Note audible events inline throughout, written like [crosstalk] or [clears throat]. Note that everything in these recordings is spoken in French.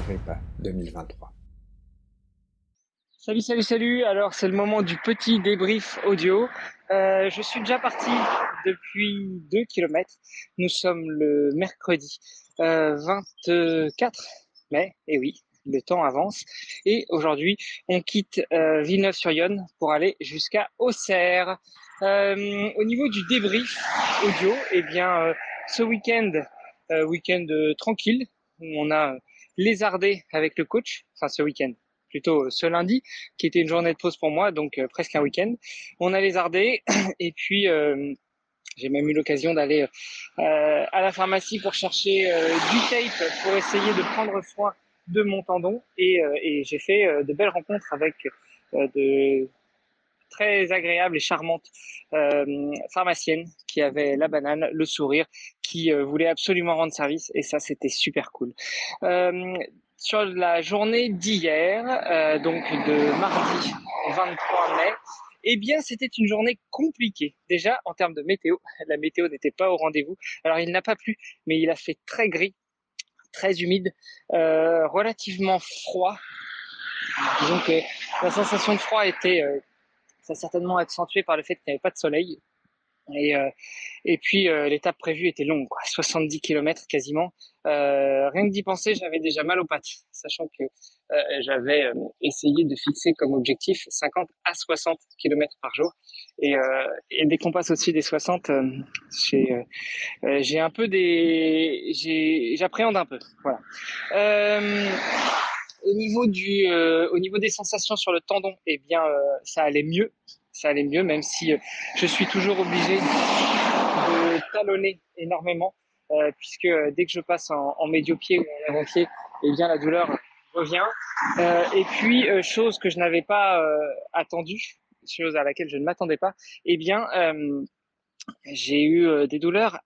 Agrippa 2023. Salut, salut, salut. Alors, c'est le moment du petit débrief audio. Euh, je suis déjà parti depuis 2 km. Nous sommes le mercredi euh, 24 mai. Et oui, le temps avance. Et aujourd'hui, on quitte euh, Villeneuve-sur-Yonne pour aller jusqu'à Auxerre. Euh, au niveau du débrief audio, eh bien, ce week-end, week-end tranquille, on a lézardé avec le coach, enfin ce week-end, plutôt ce lundi, qui était une journée de pause pour moi, donc presque un week-end. On a lézardé [clears throat] et puis j'ai même eu l'occasion d'aller euh, à la pharmacie pour chercher euh, du tape pour essayer de prendre soin de mon tendon et, euh, et j'ai fait de belles rencontres avec de très agréables et charmantes pharmaciennes qui avaient la banane, le sourire, qui voulaient absolument rendre service et ça c'était super cool. sur la journée d'hier, donc de mardi 23 mai, eh bien, c'était une journée compliquée. Déjà, en termes de météo, [laughs] la météo n'était pas au rendez-vous. Alors, il n'a pas plu, mais il a fait très gris, très humide, euh, relativement froid. Disons que la sensation de froid était euh, ça certainement accentuée par le fait qu'il n'y avait pas de soleil. Et, euh, et puis euh, l'étape prévue était longue, quoi, [laughs] 70 km quasiment. Euh, rien que d'y penser, j'avais déjà mal aux pattes, sachant que j'avais essayé de fixer comme objectif 50 à 60 km par jour. Et, et dès qu'on passe au-dessus des 60, j'ai, j'ai un peu des, j'appréhende un peu. Voilà. Au niveau du, au niveau des sensations sur le tendon, eh bien, ça allait mieux ça allait mieux, même si je suis toujours obligé de talonner énormément, euh, puisque dès que je passe en, en médio-pied ou en avant-pied, eh bien la douleur revient. Euh, et puis, euh, chose que je n'avais pas euh, attendue, chose à laquelle je ne m'attendais pas, eh bien, euh, j'ai eu des douleurs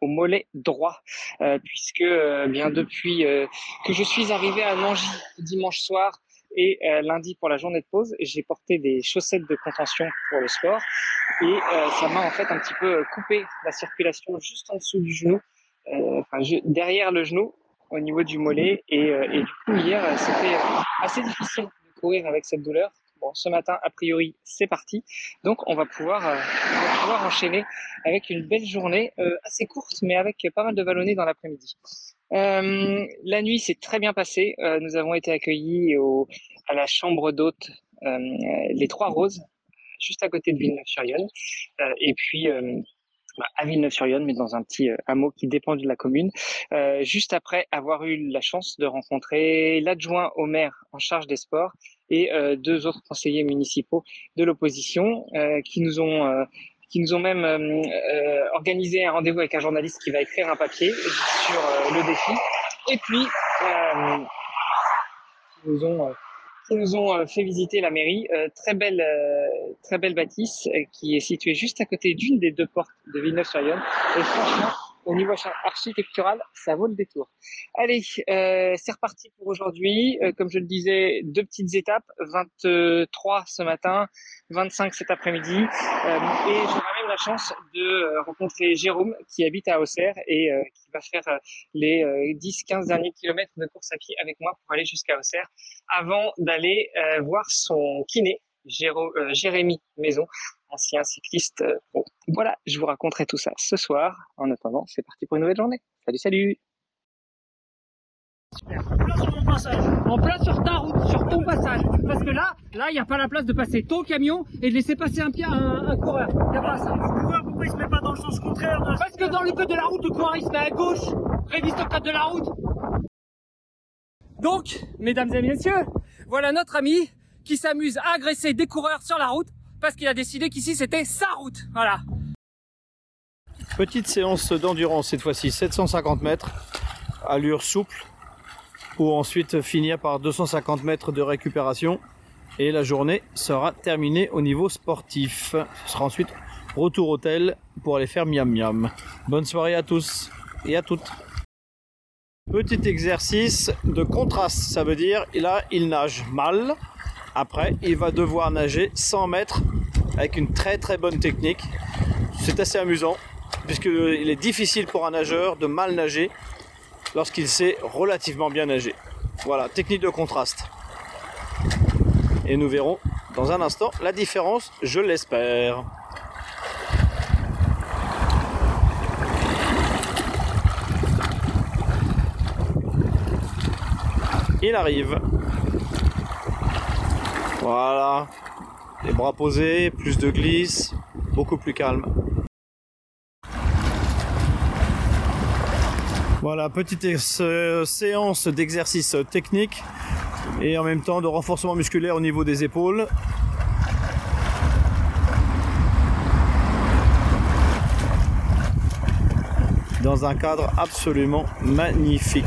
au mollet droit, puisque bien depuis que je suis arrivé à Nangy dimanche soir, et euh, lundi pour la journée de pause, j'ai porté des chaussettes de contention pour le sport et euh, ça m'a en fait un petit peu coupé la circulation juste en dessous du genou, euh, enfin derrière le genou au niveau du mollet et, et du coup hier c'était assez difficile de courir avec cette douleur. Bon, ce matin, a priori, c'est parti. Donc, on va pouvoir, euh, enchaîner avec une belle journée, euh, assez courte, mais avec pas mal de vallonnées dans l'après-midi. Euh, la nuit s'est très bien passée. Nous avons été accueillis à la chambre d'hôte Les Trois Roses, juste à côté de Villeneuve-sur-Yonne. Et puis bah, à Villeneuve-sur-Yonne, mais dans un petit hameau qui dépend de la commune. juste après avoir eu la chance de rencontrer l'adjoint au maire en charge des sports et deux autres conseillers municipaux de l'opposition qui nous ont qui nous ont même euh, euh, organisé un rendez-vous avec un journaliste qui va écrire un papier sur euh, le défi. Et puis, qui nous ont nous ont fait visiter la mairie, très belle, très belle bâtisse qui est située juste à côté d'une des deux portes de Villeneuve-sur-Yonne. Et franchement, au niveau architectural, ça vaut le détour. Allez, euh, c'est reparti pour aujourd'hui. Euh, comme je le disais, deux petites étapes, 23 ce matin, 25 cet après-midi. Euh, et j'aurai même la chance de euh, rencontrer Jérôme qui habite à Auxerre et euh, qui va faire les 10-15 derniers kilomètres de course à pied avec moi pour aller jusqu'à Auxerre avant d'aller voir son kiné, Jérémy Maison, ancien cycliste. Bon, voilà, je vous raconterai tout ça ce soir. En attendant, c'est parti pour une nouvelle journée. Salut, salut en plein sur mon passage, en plein sur ta route, sur ton passage. Parce que là, là, il n'y a pas la place de passer ton camion et de laisser passer un, pied, un, un coureur. Il n'y a pas ça. Le coureur, pourquoi il se met pas dans le sens contraire de... Parce que dans le code de la route, le coureur il se met à gauche. Révise au code de la route. Donc, mesdames et messieurs, voilà notre ami qui s'amuse à agresser des coureurs sur la route parce qu'il a décidé qu'ici c'était sa route. Voilà. Petite séance d'endurance cette fois-ci, 750 mètres, allure souple, pour ensuite finir par 250 mètres de récupération et la journée sera terminée au niveau sportif. Ce sera ensuite retour hôtel pour aller faire miam miam. Bonne soirée à tous et à toutes. Petit exercice de contraste, ça veut dire là il nage mal. Après, il va devoir nager 100 mètres avec une très très bonne technique. C'est assez amusant puisqu'il est difficile pour un nageur de mal nager lorsqu'il sait relativement bien nager. Voilà, technique de contraste. Et nous verrons dans un instant la différence, je l'espère. Il arrive. Voilà. Les bras posés, plus de glisse, beaucoup plus calme. Voilà, petite euh, séance d'exercice technique et en même temps de renforcement musculaire au niveau des épaules. Dans un cadre absolument magnifique.